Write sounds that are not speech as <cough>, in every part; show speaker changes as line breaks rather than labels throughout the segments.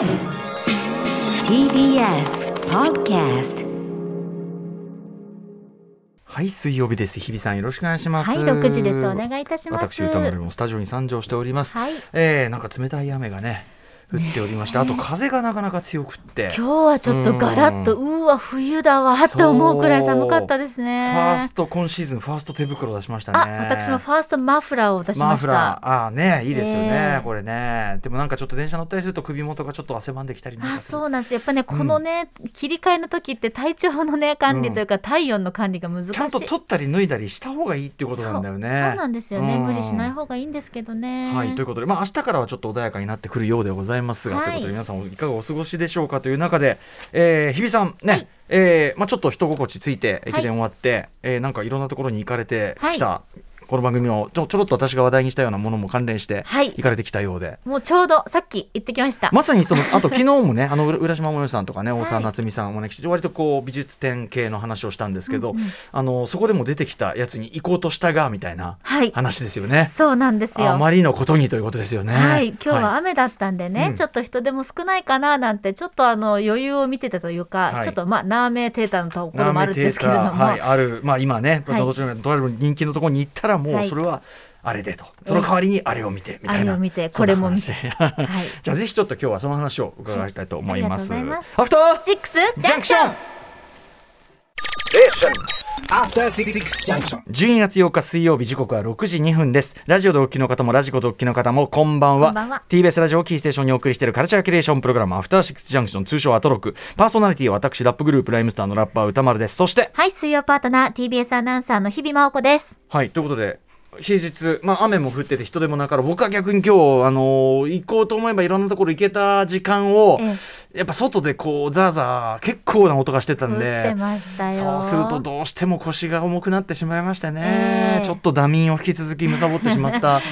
TBS Podcast
はい水曜日です日比さんよろしくお願いします
はい、6時です。お願いいたします。
私歌丸もスタジオに参上しております、
はい
えー、なんか冷たい雨がね降っておりまして、あと風がなかなか強くって。
今日はちょっとガラッと、うわ、冬だわ。と思うくらい寒かったですね。
ファースト今シーズンファースト手袋を出しましたね。
あ、私もファーストマフラーを出しまし
マフラ
た。
ーあーねいいですよね、
えー
これね。でもなんかちょっと電車乗ったりすると首元がちょっと汗ばんできたり
あそうなんですやっぱねこのね、切り替えの時って体調のね管理というか、体温の管理が難しい。
ちゃんと取ったり脱いだりした方がいいっていうことなんだよね。
そうなんですよね、
うん。
無理しない方がいいんですけどね。
はい、ということで、まあ、明日からはちょっと穏やかになってくるようでございますが、
はい。
ということで皆さんいかがお過ごしでしょうかという中で、えー、日比さんね、
はい。
えーまあ、ちょっと人心地ついて駅
はい
伝終わって、えーなんかいろんなところに行かれてきた、
は
この番組をちょちょろっと私が話題にしたようなものも関連して
はい。
行かれてきたようで。
もうちょうどさっき行ってきました、
まさにそのあと昨日もね <laughs> あの浦浦島もよさんとかね
はい。
大沢夏美さんをお招きして割とこう美術展系の話をしたんですけど、
うんうん。
あのそこでも出てきたやつに行こうとしたがみたいな
はい。
話ですよね。
そうなんですよ。
あまりのことにということですよね。
はい、今日は
はい
雨だったんでね、
うん。
ちょっと人でも少ないかななんてちょっとあの余裕を見てたというか、
はい。
ちょっとまあナーメーテーターのところもあるんですけれども、
はい、ある、まあ、今ね、
はい。
どちらかと人気のところに行ったら、もう
はい。
それはあれでと、その代わりにあれを見てみたいな。
あれを見てこれも見て。<laughs>
じゃあ、ぜひちょっと今日はその話を伺いたいと思います。
はい。ありがとうございます
アフター
シックス
ジャンクション
After Six Junction.
12月8日水曜日時刻は6時2分です。ラジオでお聞きの方もラジコでお聞きの方もこんばんは。
こんばんは。
TBS ラジオをキーステーションにお送りしているカルチャーキュレーションプログラムアフターシックスジャンクション通称アトロク。パーソナリティは私ラップグループライムスターのラッパー歌丸です。そして
はい水曜パートナー TBS アナウンサーの日々真央子です。
はいということで平日、まあ、雨も降ってて人でもなから僕は逆に今日、あのー行こうと思えばいろんなところ行けた時間を、
え
やっぱ外でこうザーザー結構な音がしてたんでそうするとどうしても腰が重くなってしまいましてね、
ええ
ちょっとダミンを引き続き貪ってしまった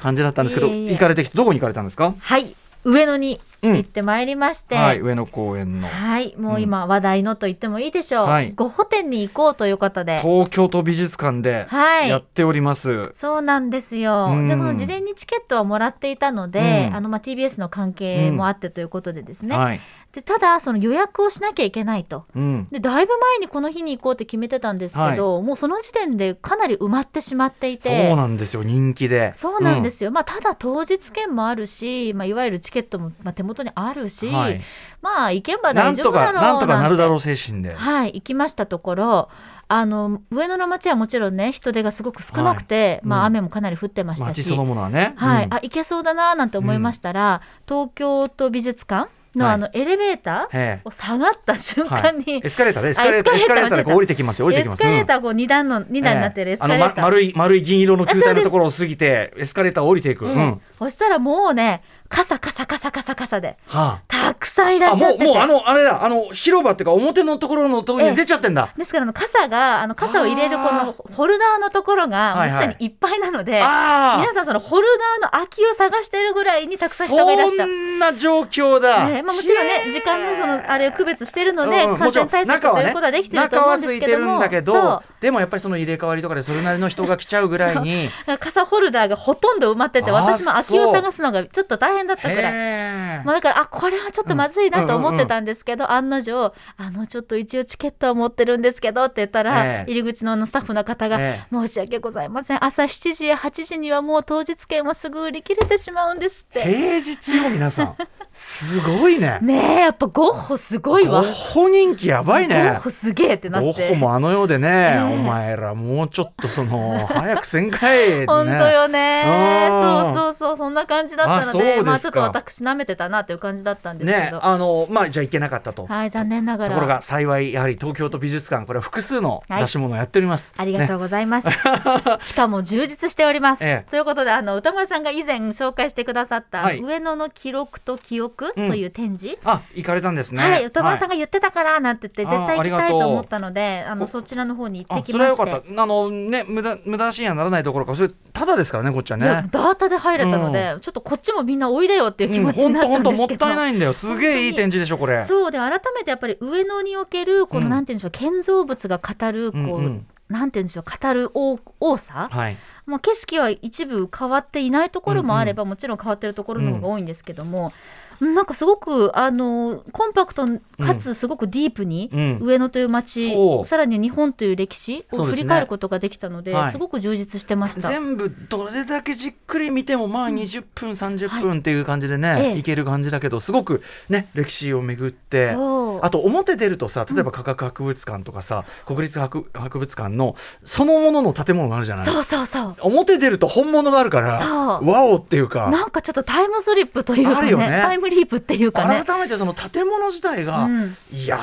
感じだったんですけど <laughs> 行かれてきてどこに行かれたんですか、
はい上野に
うん
行ってまいりまして、
はい、上野公園の
はい、もう今話題のと言ってもいいでしょう。
はい
ゴッホ展に行こうということで。
東京都美術館で
はい
やっております。
そうなんですよ。
うん
でも事前にチケットはもらっていたので、
うん
あのまあ TBS の関係もあってということでですね。
はい、
でただその予約をしなきゃいけないと。
うん、
でだいぶ前にこの日に行こうって決めてたんですけど、もうその時点でかなり埋まってしまってい
そう
て。
なんですよ人気で。
そうなんですよ、まあ、ただ当日券もあるし、まあ、いわゆるチケットもまあ手元にあるし、
はい。
まあ行けば大丈夫だろう
かなんとかなるだろう
う
精神で。
はい行きましたところ。あの上野の街はもちろんね人手がすごく少なくて、まあ、
うん。
雨もかなり降ってましたし、
街そのものはね。
はい。
うん。
あ行けそうだななんて思いましたら、東京都美術館の
はい。
あのエレベーター
ええ。
を下がった瞬間に、
エスカレーターでエスカレーターエスカレーターでこう降りてきますよ。降りて
エス
きます。
カレーターこう2段の二段になってるエスカレーター、
あの、ま、丸い丸い銀色の球体のところを過ぎてエスカレーターを降りていく。
ええ
うん。
そしたらもうねカサカサカサカサカサで。
は
たくさんいらっしゃってて。
もうあのあれだ。あの広場っていうか表のところのところに出ちゃってんだ。
ですからあの傘があの傘を入れるこのホルダーのところがも
はいはい。
うすでにいっぱいなので、
ああ。
皆さんそのホルダーの空きを探しているぐらいにたくさん人がいらした。
そんな状況だ。
えーまあ、もちろんね時間のそのあれを区別しているので、
うん
感染対策ということはできてると思うんですけど
中は空いてるん
も
だけどでもやっぱりその入れ替わりとかでそれなりの人が来ちゃうぐらいに
傘ホルダーがほとんど埋まってて私も空きを探すのがちょっと大変だったぐらい。
へ
まあ、だからあこれはちょっとまずいなと思ってたんですけど、案の定あのちょっと一応チケットは持ってるんですけどって言ったら、
ええ。
入り口のスタッフの方が、
え
申し訳ございません。朝7時や8時にはもう当日券はすぐ売り切れてしまうんですって。
平日よ皆さん。すごいね。<laughs>
ねえやっぱゴッホすごい
ゴ
わ。
ッホ人気やばい
ゴ
ね
ッホすげえってな
ゴッ
って。
ホもあの世でね、
え
お前らもうちょっとその早くせんかいね。
本当よね。
うん。
そうそうそうそんな感じだったのでまあちょっと私舐めてたなという感じだったんです
ねあのまあじゃあ行けなかったと、
はい残念ながら。
ところが幸いやはり東京都美術館これは複数の
はい。
出し物をやっております、
ありがとう
ね
ございます。<laughs> しかも充実しております。
ええ。
ということで、あの歌丸さんが以前紹介してくださった、
はい。
上野の記録と記憶という展示。
あ行かれたんですね。
はい、歌丸さん
が
が言ってたからなんて言って、絶対行きたい
と
思ったので、あのそちらの方に行っ
あ
てきまして。
それはよかった。あのね無駄無駄足にはならないところかそれただですからねこっちはね。
ダータで入れたので、ちょっとこっちもみんなおいでよっていう気持ちになったん
本当
ですけど、
もったいないんだよすげえいい展示でしょこれ。
そうで改めてやっぱり上野におけるこの、
うん。
なんて言うんでしょう建造物が語るこう、
うんうん。
なんて言うんでしょう語る多多さ、
はい。
もう景色は一部変わっていないところもあれば、もちろん変わってるところの方が多いんですけども、なんかすごくあのコンパクトかつすごくディープに、
うん。
上野という街、
そう。
さらに日本という歴史を振り返ることができたので
はい。
すごく充実してました。
全部どれだけじっくり見てもまあ20分、30分っていう感じでね、
ええ。
い、ける感じだけどすごくね歴史を巡ってあと表出るとさ例えば科学博物館とかさ、国立博博物館のそのものの建物があるじゃない。
そうそうそう。
表出ると本物があるからワオっていうか。
なんかちょっタイムスリップというかね
あるよね。
タイムリープっていうかね。
改めてその建物自体が、
うん。
いや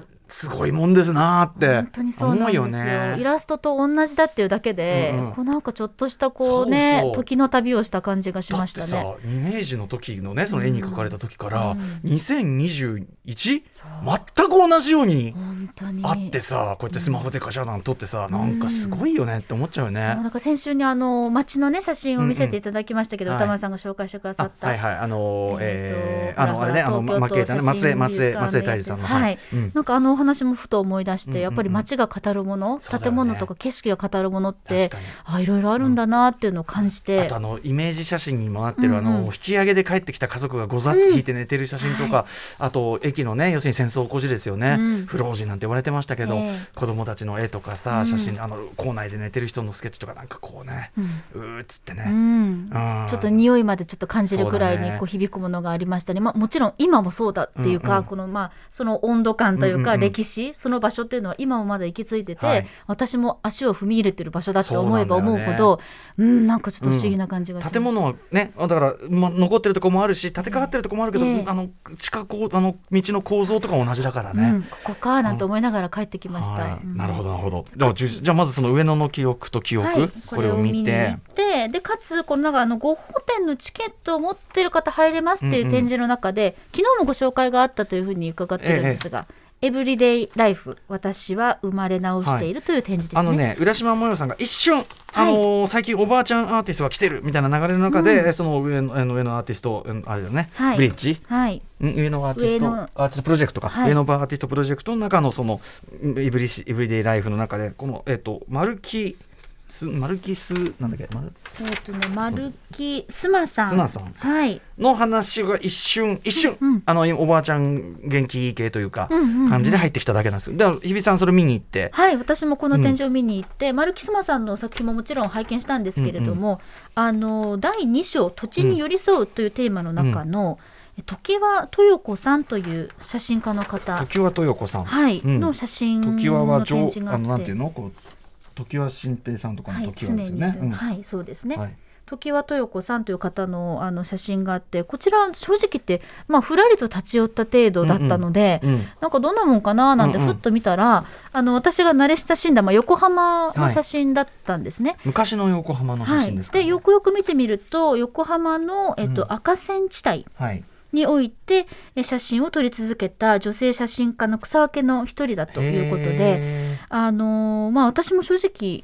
ーすごいもんですなーって
本当にそうなんですよ。
ね。
イラストと同じだっていうだけで、
うんうん。
こうなんかちょっとしたこうね時の旅をした感じがし
だってさ
ましたね。
イメージの時のねその絵に描かれた時から、
うん。
2021? 全く同じようにあってさこうやってスマホでカシャなん撮ってさ、なんかすごいよねって思っちゃうよね。
なんか先週にあの街のね写真を見せていただきましたけど、
うんうん
歌丸さんが紹介してくださった、
あはいはい。あのーえ
えーと
ーあのあれねあの
東京都
マケータね松江松江松江大二さんの
はい。
うん。
なんかあのお話もふと思い出して、
うんうんうん。
やっぱり街が語るもの、
ね。
建物とか景色が語るものってあいろいろあるんだなっていうのを感じて、
あとあのイメージ写真にもなってる、あ
うんうん。
の引き上げで帰ってきた家族がござって引いて寝てる写真とか、あと駅のね要するに戦争孤児ですよね、
うん。
不老人なんて言われてましたけど、
ええ。
子供たちの絵とかさ、
うん。
写真あの校内で寝てる人のスケッチとかなんかこうね、うーっつって
う
ね、
ん。
うん。
ちょっと匂いまでちょっと感じるくらいにこう響くものがありましたね。まあもちろん今もそうだっていうか、
うんうん
このまあその温度感というか
うんうんうん。
歴史、その場所っていうのは今もまだ行き着いてて、
はい。
私も足を踏み入れてる場所だって思えば思うほど、うんなんかちょっと不思議な感じがします。
建物はねだから、ま、残ってるところもあるし建て替わってるところもあるけど、
ええ
あの地下こうあの道の構造とか同じだからね。
うん、ここかなんて思いながら帰ってきました。
なるほどなるほど。ではじゃあまずその上野の記憶と記憶、
はい、
これを見
に
て
でかつこのなんかあのゴッホ展のチケットを持ってる方入れますっていう展示の中で、昨日もご紹介があったというふうに伺ってるんですが、エブリデイライフ私は生まれ直しているという展示ですね。
あのね浦島もよさんが一瞬、あのー最近おばあちゃんアーティストが来てるみたいな流れの中で、その上の上のアーティストうんあれだよね、
はい。
ブリッジ？
はい、
ん上のアーティストアーティストプロジェクトか、
はい。
上のアーティストプロジェクトの中のそのイブリシイブリデイライフの中でこのえっ、とマルキスマルキスなんだっけ？マル？
えっ、とね丸木スマさん。
スマさん。
はい。
の話が一瞬一瞬、
うん。うん。
あのおばあちゃん元気系というか、
うんうんうん
感じで入ってきただけなんですよ。だから日比さんそれ見に行って。
はい、私もこの展示を見に行って、マルキスマさんの作品ももちろん拝見したんですけれども、あの第2章「土地に寄り添う」というテーマの中の、時は豊子さんという写真家の方、
時は豊子さん、
はい。
うん。
の写真の展
上
示があって。
あのなんていうの？こう時は新平さんとか
はい、
の時はですよね。うん。
はい、そうですね。
はい。
時は豊子さんという方のあの写真があってこちら正直言って、まあ、ふらりと立ち寄った程度だったので、
うん
なんかどんなもんかななんて
うんうん。
ふっと見たら、あの私が慣れ親しんだ、まあ、横浜の写真だったんですね。
昔の横浜の写
はい
真ですか、
でよくよく見てみると横浜の、えっと
うん。
赤線地帯。
はい
においてえ写真を撮り続けた女性写真家の草分けの一人だということで。
へ
あのーまあ、私も正直、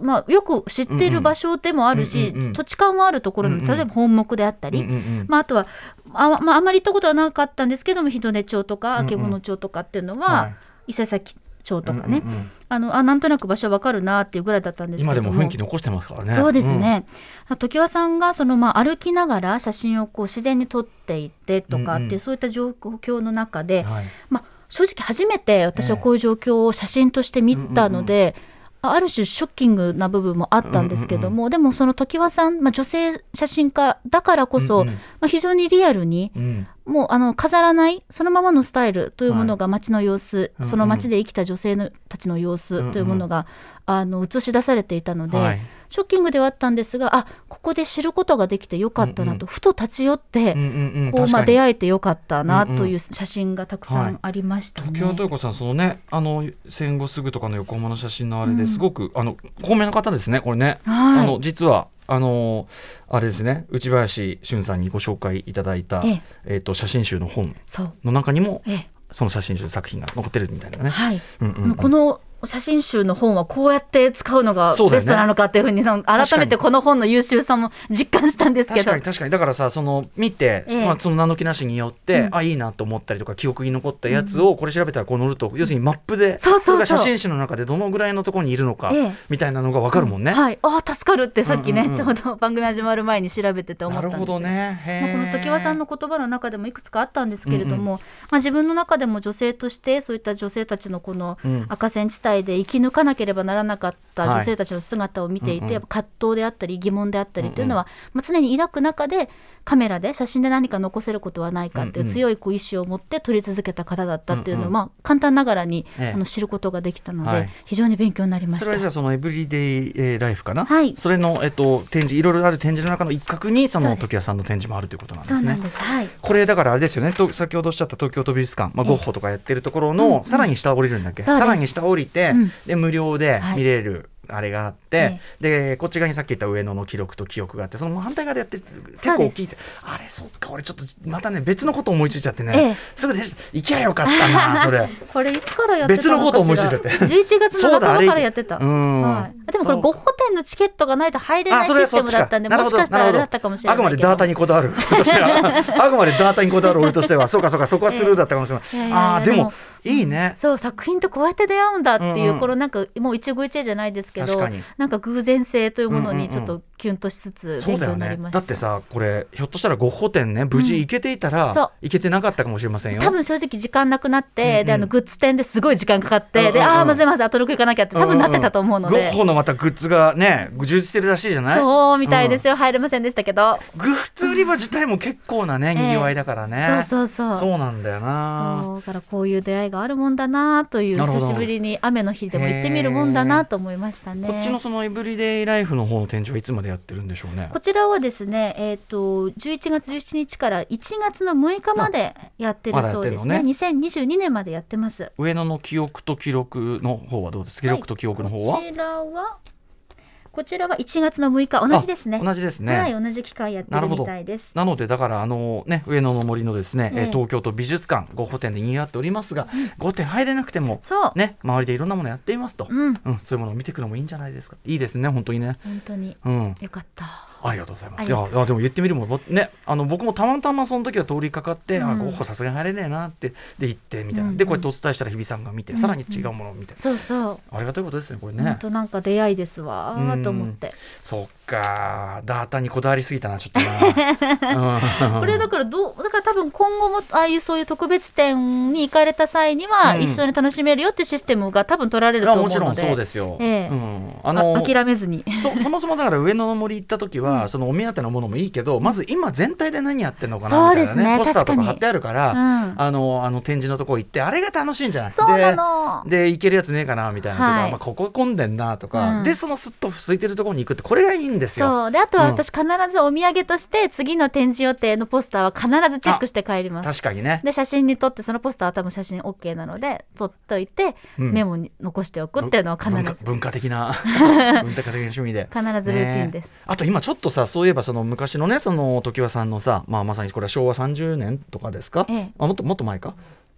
まあ、よく知っている場所でもあるし、
うんうんうんうん
土地勘はあるところなんです、
うんうん
例えば本木であったり、
ーうんうんうん。
まあ、あとはあ,、まあ、あまり行ったことはなかったんですけども日根町とか
うんうん。
曙町とかっていうの
は
は、伊勢崎町とかね、
うんうんうん。
あのあなんとなく場所わかるなっていうぐらいだったんですけ
今
ども。
でも雰囲気残してますからね。
そうですね、常盤さんがそのまあ歩きながら写真をこう自然に撮っていってとかっていう、
うんうん。
そういった状況の中で、
うん。はい。
まあ、正直初めて私はこういう状況を写真として見たので、あある種ショッキングな部分もあったんですけども、でもその常盤さん、まあ、女性写真家だからこそ、
うんうん。
まあ、非常にリアルに
うん。
もうあの飾らないそのままのスタイルというものが街の様子、
うんうん。
その街で生きた女性のたちの様子というものが、あの映し出されていたので、
はい
ショッキングではあったんですがあここで知ることができてよかったなと、ふと立ち寄って、
うんうんうん
こうまあ、出会えてよかったな
うんうん。
という写真がたくさんありましたね。
時は豊子さんそのねあの戦後すぐとかの横浜の写真のあれですごく、あの高名な方ですねこれね、
はい。
あの実はあのあれですね内林俊さんにご紹介いただいた、
え
え。っと写真集の本
そう。
の中にも
ええ。
その写真集作品が残ってるみたいなね。
はい。
うんうんうん。
この写真集の本はこうやって使うのがベストなのかっていうふうにその改めてこの本の優秀さも実感したんですけど。
確かに確かに。だからさその見て、
ええ。
まあ、その名の木なしによって、
うん。
あいいなと思ったりとか記憶に残ったやつをこれ調べたらこう載ると、要するにマップで
そうそうそう。
れが写真集の中でどのぐらいのところにいるのか、
ええ。
みたいなのが分かるもんね。
はい、ああ助かるってさっきね、
うんうんうん。
ちょうど番組始まる前に調べてて思ったんですよ。
なるほどね。
この常盤さんの言葉の中でもいくつかあったんですけれども、まあ、自分の中でも女性としてそういった女性たちのこの
うん。
赤線地帯で生き抜かなければならなかった女性たちの姿を見ていて、
はい
葛藤であったり疑問であったりというのは、まあ、常に抱く中でカメラで写真で何か残せることはないかっていう強いこう意志を持って撮り続けた方だったっていうのを、
うんうん
まあ、簡単ながらに、
ええ。
あの知ることができたので、
はい。
非常に勉強になりまし
それはじゃ
た。
あそのエブリデイえーライフかな、
はい。
それの、えっと、展示いろいろある展示の中の一角にその時矢さんの展示もあるということなんですね。
そうなん。です、はい。
これだからあれですよね。と先ほどおっしゃった東京都美術館、まあ、ゴッホとかやってるところの、さらに下降りるんだっけ？さらに下降りて、
うん。
で無料で
はい
見れる、あれがあって、でこっち側にさっき言った上野の記録と記憶があってその反対側でやってる結構大きい。あれそっか俺ちょっとまたね別のこと思いついちゃってね、
ええ。
すぐで行きゃよかったな <laughs> それ。
これいつからやって
別のこと思いついちゃって。
11月の半ばからやってた。
うん。
はい、でもこれゴッホ展のチケットがないと入れないシステムだったんでもし
か
かしたらあれだったかもしれないけど。
あくまでダータにこだわる俺としては。あくまでダータにこだわる俺としては。そうかそうかそこはスルーだったかもしれない、
え
あでも
でも
いいね。
そう作品とこうやって出会うんだっていう、このなんかもう一期一会じゃないですけどなんか偶然性というものにちょっとキュンとしつつ勉強になりました、
ねだってさこれひょっとしたらゴッホ展ね無事行けていたら、行けてなかったかもしれませんよ。
多分正直時間なくなって、
うんうん。
であのグッズ店ですごい時間かかって、で
うんうんうん。
ああまずいまずいあと6行かなきゃって多分なってたと思うので、
ゴッホのまたグッズがね充実してるらしいじゃない？
そうみたいですよ、入れませんでしたけど、
グッズ売り場自体も結構なねにぎわいだからね、
そうそうそう。
そうなんだよな。
そうだからこういう出会いがあるもんだなという久しぶりに雨の日でも行ってみるもんだなと思いましたね。
こっちのそのエブリデイライフの方の展示はいつまでやってるんでしょうね
こちらはですね、えっ、と11月17日から1月の6日までやってるそうですね。
まだや
2022年までやってます。
上野の記憶と記録の方はどうです？記録と記憶の方は、
こちらはこちらは1月の6日同じですね。
あ同じですね、
はい、同じ機会やってるみたいです。
なのでだからあのね上野の森のですね、えー
ええ
東京都美術館ゴッホ展で賑わっておりますが、ゴッホ展入れなくても
そう、
ね周りでいろんなものやっていますと、
うん、
うんそういうものを見ていくのもいいんじゃないですか。いいですね本当にね。
本当に。
うん。
よかった。
ありがとうございます。いやいやでも言ってみるもぼねあの僕もたまたまその時は通りかかって、あ
うん。
ゴッホさすがに入れねえなってで行ってみたいな、
うんうん。
でこうやってお伝えしたら日比さんが見て、
うん
さらに違うものを見て、
そうそう。
ありがたいことですねこれ
本
ね。
当なんか出会いですわーと思って。
そっかダータにこだわりすぎたなちょっとな。<laughs> うん。
これだからどうだから多分今後もああいうそういう特別展に行かれた際には
うん。
一緒に楽しめるよってシステムが多分取られると
あ
思うので。
もちろんそうですよ。
ええ。
うん、あ
あ
の
諦めずに。
そそもそもだから上野の森行った時は、そのお目当てのものもいいけどまず今全体で何やってんのかなみたいなね
ね
ポスターと
確か
貼ってあるから、
うん。
あのあの展示のとこ行ってあれが楽しいんじゃない？
そうなの。
でで行けるやつねえかなみたいなとか、
はい。
まあ、ここ混んでんなとか、
うん。
でそのすっと空いてるところに行くってこれがいいんですよ。
そう。であとは
うん。
私必ずお土産として次の展示予定のポスターは必ずチェックして帰ります。
確かにね。
で写真に撮ってそのポスターは多分写真 OK なので撮っといて、
うん。
メモに残しておくっていうのは必ず。
文化的な <laughs> 文化的な趣味で。
必ずルーティンです。
ねあと今ちょっとさそういえばその昔のねその常盤さんのさ、まあ、まさにこれは昭和30年とかですか、
ええ。
あもっともっと前か？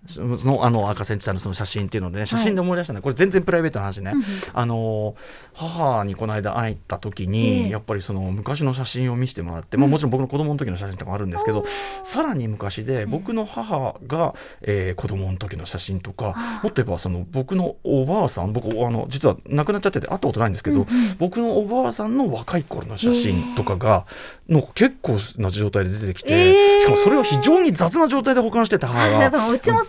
そのあの赤センチさんのその写真っていうのでね写真で思い出したね、これ全然プライベートな話ね、
うんうん。
あの母にこの間会った時に、
ええ。
やっぱりその昔の写真を見せてもらって、まあ、もちろん僕の子供の時の写真とかもあるんですけど、さらに昔で僕の母が、えー子供の時の写真とか、もっと言えばその僕のおばあさん僕あの実は亡くなっちゃってて会ったことないんですけど、僕のおばあさんの若い頃の写真とかが、の結構な状態で出てきて、
ええ
しかもそれを非常に雑な状態で保管してた母が。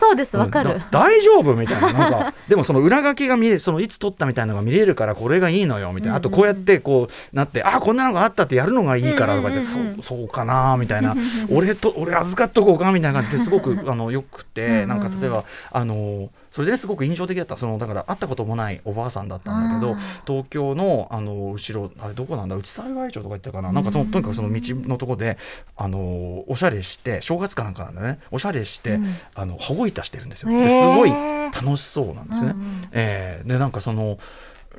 そうですわかる、
大丈夫みたいななんか <laughs> でもその裏書きが見れるそのいつ撮ったみたいなのが見れるからこれがいいのよみたいな、あとこうやってこうなってあこんなのがあったってやるのがいいからとか言って、そうそうかなみたいな。<laughs> 俺と俺預かっとこうかみたいな感じですごくあのよくてなんか例えばあのそれですごく印象的だった。そのだから会ったこともないおばあさんだったんだけど
あ
東京のあの後ろあれどこなんだ？内幸町とか言ったかな？なんかそのとにかくその道のとこであのおしゃれして正月かなんかなんだね。おしゃれして、
うん。
あの羽子板してるんですよ。ですごい楽しそうなんですね。
うんうん
えーでなんかその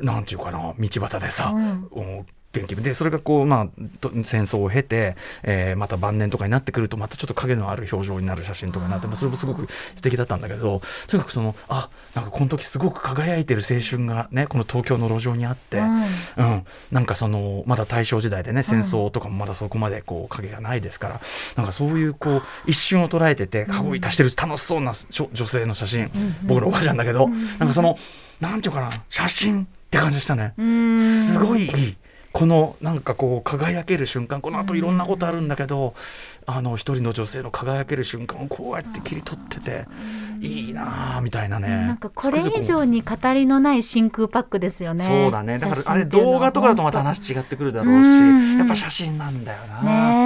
なんていうかな道端でさ、
うん。
お元気でそれがこう、まあ、と戦争を経て、えーまた晩年とかになってくるとまたちょっと影のある表情になる写真とかになってまあそれもすごく素敵だったんだけどとにかくそのあなんかこの時すごく輝いてる青春がねこの東京の路上にあって、うん。なんかそのまだ大正時代でね戦争とかもまだそこまでこう影がないですから、なんかそういうこう一瞬を捉えてて羽子板してる楽しそうなしょ女性の写真、僕のおばあちゃんだけど、なんかそのなんていうかな写真って感じでしたね。すごいいい。このなんかこう輝ける瞬間この後いろんなことあるんだけどあの一人の女性の輝ける瞬間をこうやって切り取ってていいなあみたいなね
なんかこれ以上に語りのない真空パックですよね。
そうだねだからあれ動画とかだとまた話違ってくるだろうし
うん
やっぱ写真なんだよな。
ね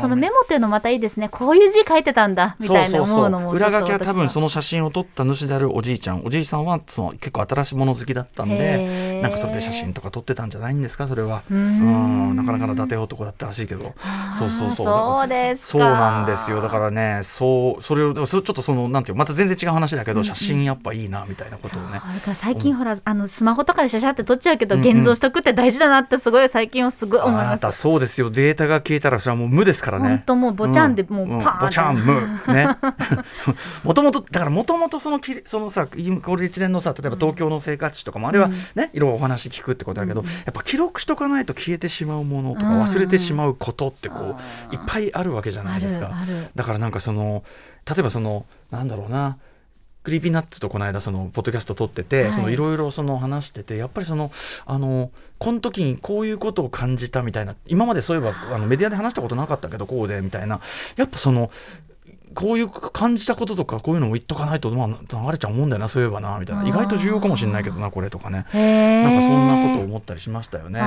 そのメモっていうのまたいいですね。こういう字書いてたんだ。みたいな思うのも
裏書きは多分そ
の
の写真を撮った主であるおじいちゃんおじいさんはその結構新しいもの好きだったん
へ
で
ー。
なんかそれで写真とか撮ってたんじゃないんですかそれは。
う
うん。んなかなかの伊達男だったらしいけど。そうそうそう。
そうですか。
そうなんですよ。だからねそうそれをそれちょっとそのなんていうまた全然違う話だけど写真やっぱいいなみたいなことをね。
最近ほら、あのスマホとかでシャシャって撮っちゃうけど、現像しとくって大事だなってすごい最近はすごい思います。
たそうですよ。データが消えたらそれはもう無ですからね。
本当もうボチャンでもうパーンって。
ボチャン無。ね。<laughs> もともとだからもともとそのきそのさこれ一連のさ例えば東京の生活史とかもあれはね、いろいろお話聞くってことだけど、やっぱ記録しとかないと消えてしまうものとか
うん。
忘れてしまうことってこう、いっぱいあるわけじゃないですか。だからなんかその例えばそのなんだろうな Creepy Nuts とこの間そのポッドキャスト撮ってて、
はい。
そのいろいろその話しててやっぱりそのあのこの時にこういうことを感じたみたいな今までそういえばあのメディアで話したことなかったけどこうでみたいなやっぱそのこういう感じたこととかこういうのを言っとかないと、まあ、流れちゃうもんだよなそういえばなみたいな。意外と重要かもしれないけどなこれとかね。なんかそんなことを思ったりしましたよね。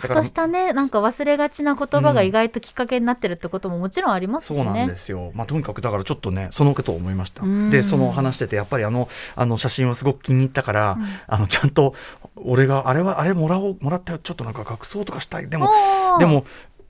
ふとしたねなんか忘れがちな言葉が意外ときっかけになってるってことももちろんありますしね。
そうなんですよ、まあ、とにかくだからちょっとねそのことを思いました。
うん。
でその話しててやっぱりあのあの写真をすごく気に入ったから、あのちゃんと俺があれはあれもらおうもらったよ。ちょっとなんか隠そうとかしたい。でもでも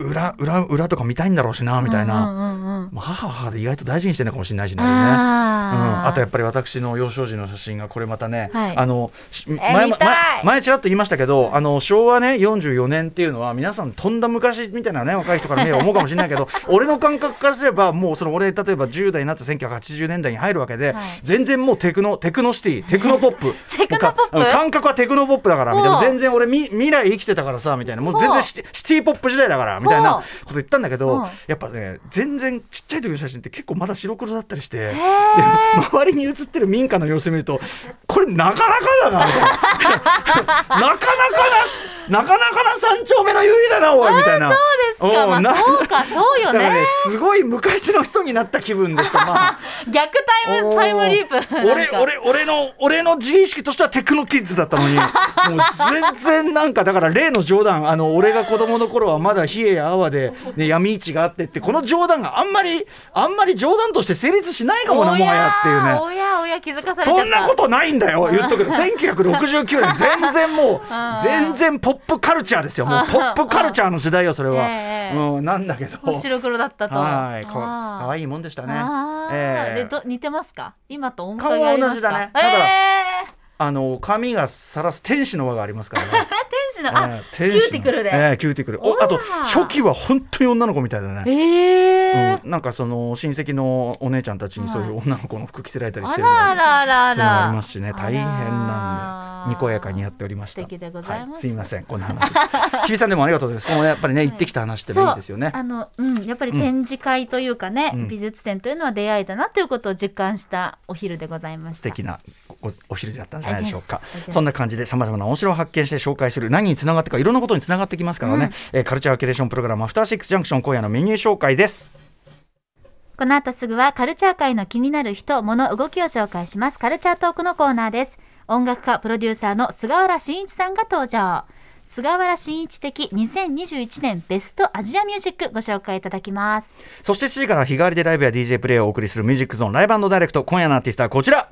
裏裏裏とか見たいんだろうしなみたいな、
うんうん。うんうん
まあ、母は母で意外と大事にしてるのかもしれないしね。あうん、
ー
あとやっぱり私の幼少時の写真がこれまたね、
はい。
あのし前前前ちらっと言いましたけどあの昭和ね44年っていうのは皆さんとんだ昔みたいなね若い人から見れば思うかもしれないけど <laughs> 俺の感覚からすればもうその俺例えば10代になって1980年代に入るわけで、
はい。
全然もうテクノテクノシティテクノポップ。
テクノポップ？<laughs>
もうか感覚はテクノポップだからみたいな。全然俺み未来生きてたからさみたいな。もう全然シティシティポップ時代だからみたいなこと言ったんだけ
お
ど
う
やっぱね全然ちっちゃい時の写真って結構まだ白黒だったりして周りに写ってる民家の様子見るとこれなかなかだなな。<laughs> なかなかななかなかな三丁目の夕日だなおいみたいな
ですか、まあ、そうかそうよ
だからね
ね
すごい昔の人になった気分でしたまあ <laughs>
逆タイムタイムリープ
俺俺俺の俺の自意識としてはテクノキッズだったのに <laughs> もう全然なんかだから例の冗談あの俺が子供の頃はまだ冷えや泡で、ね、闇市があってってこの冗談があんまりあんまり冗談として成立しないかもなもはやっていうね。
おやおや気づかされ
そんなことないんだよ言っとくけど。1969年全然もう <laughs> 全然ポップカルチャーですよ。もうポップカルチャーの時代よそれは、
ええ
うん、なんだけど。
白黒だったと。
はいかわいいもんでしたね。ええ。
でど似てますか？今と面
顔
影ありますか？
は同じだね。ただ
え
あの髪がさらす天使の輪がありますからね。<laughs>
ー、天使のあ、
ええ
キュ
天使の。
キューティクルで、
ええキューティクル。おあと初期は本当に女の子みたいだね。
えー。
うん、なんかその親戚のお姉ちゃんたちにそういう女の子の服着せられたりし
あ
てるの
らあらあらあら
ありますしね。大変なんでにこやかにやっておりました。
素敵でございます。
はすいませんこんな話。<laughs> 日比さんでもありがとうです。このやっぱりね行ってきた話ってのいいですよね。
あの、うん、やっぱり展示会というかね、
うん。
美術展というのは出会いだなということを実感したお昼でございました。
素敵なおお昼だったんじゃないでしょうか。そんな感じでさまざまな面白を発見して紹介する何につながってかいろんなことにつながってきますからね、えーカルチャーキュレーションプログラムアフターシックスジャンクション今夜のメニュー紹介です。
この後すぐはカルチャー界の気になる人、物、動きを紹介します。カルチャートークのコーナーです。音楽家、プロデューサーの菅原慎一さんが登場。菅原慎一的2021年ベストアジアミュージックご紹介いただきます。
そして7時から日替わりでライブや DJ プレイをお送りするミュージックゾーンライブダイレクト今夜のアーティストはこちら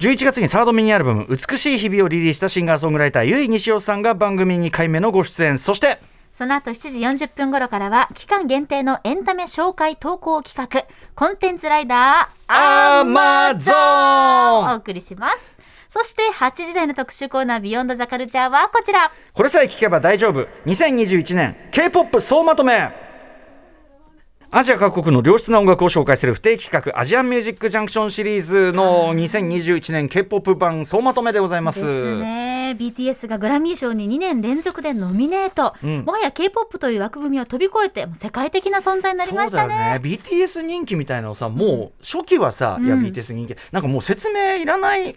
11月にサードミニアルバム「美しい日々」をリリースしたシンガーソングライター由井西尾さんが番組2回目のご出演そして
その後7時40分頃からは期間限定のエンタメ紹介投稿企画コンテンツライダー
アマゾン
お送りします。そして8時台の特集コーナービヨンドザカルチャーはこちら。
これさえ聞けば大丈夫。2021年 K-POP 総まとめ。アジア各国の良質な音楽を紹介する不定期企画アジアンミュージックジャンクションシリーズの2021年 K-POP 版総まとめでございます。
ですね BTS がグラミー賞に2年連続でノミネート、
ん。
もはや K-POP という枠組みを飛び越えて世界的な存在になりましたね。
そうだよね。BTS 人気みたいなのさもう初期はさ、いや BTS 人気。なんかもう説明いらない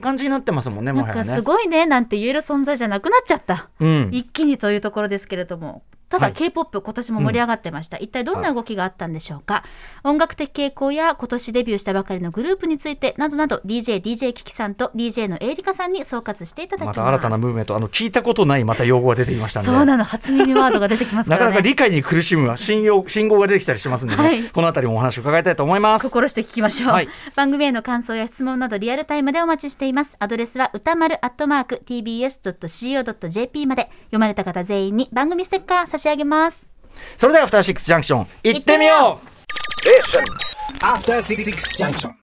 感じになってますもんね
なんか
もはやね。
すごいねなんて言える存在じゃなくなっちゃった、
うん。
一気にというところですけれどもただ
はい。
K-POP 今年も盛り上がってました、一体どんな動きがあったんでしょうか、音楽的傾向や今年デビューしたばかりのグループについてなどなど DJ DJ キキさんと DJ のエイリカさんに総括していただきま
ますた新たなムーブメントあの聞いたことないまた用語が出てきましたんで。
そうなの。初耳ワードが出てきますか
なからなか
ね
理解に苦しむ信用信号が出てきたりしますんでね、
はい。
このあたりもお話を伺いたいと思います。
心して聞きましょう、
はい。
番組への感想や質問などリアルタイムでお待ちしています。アドレスは歌丸アットマーク tbs.co.jp まで。読まれた方全員に番組ステッカー差し上げます
それではアフターシックスジャンクション行ってみよう
After Six Junction.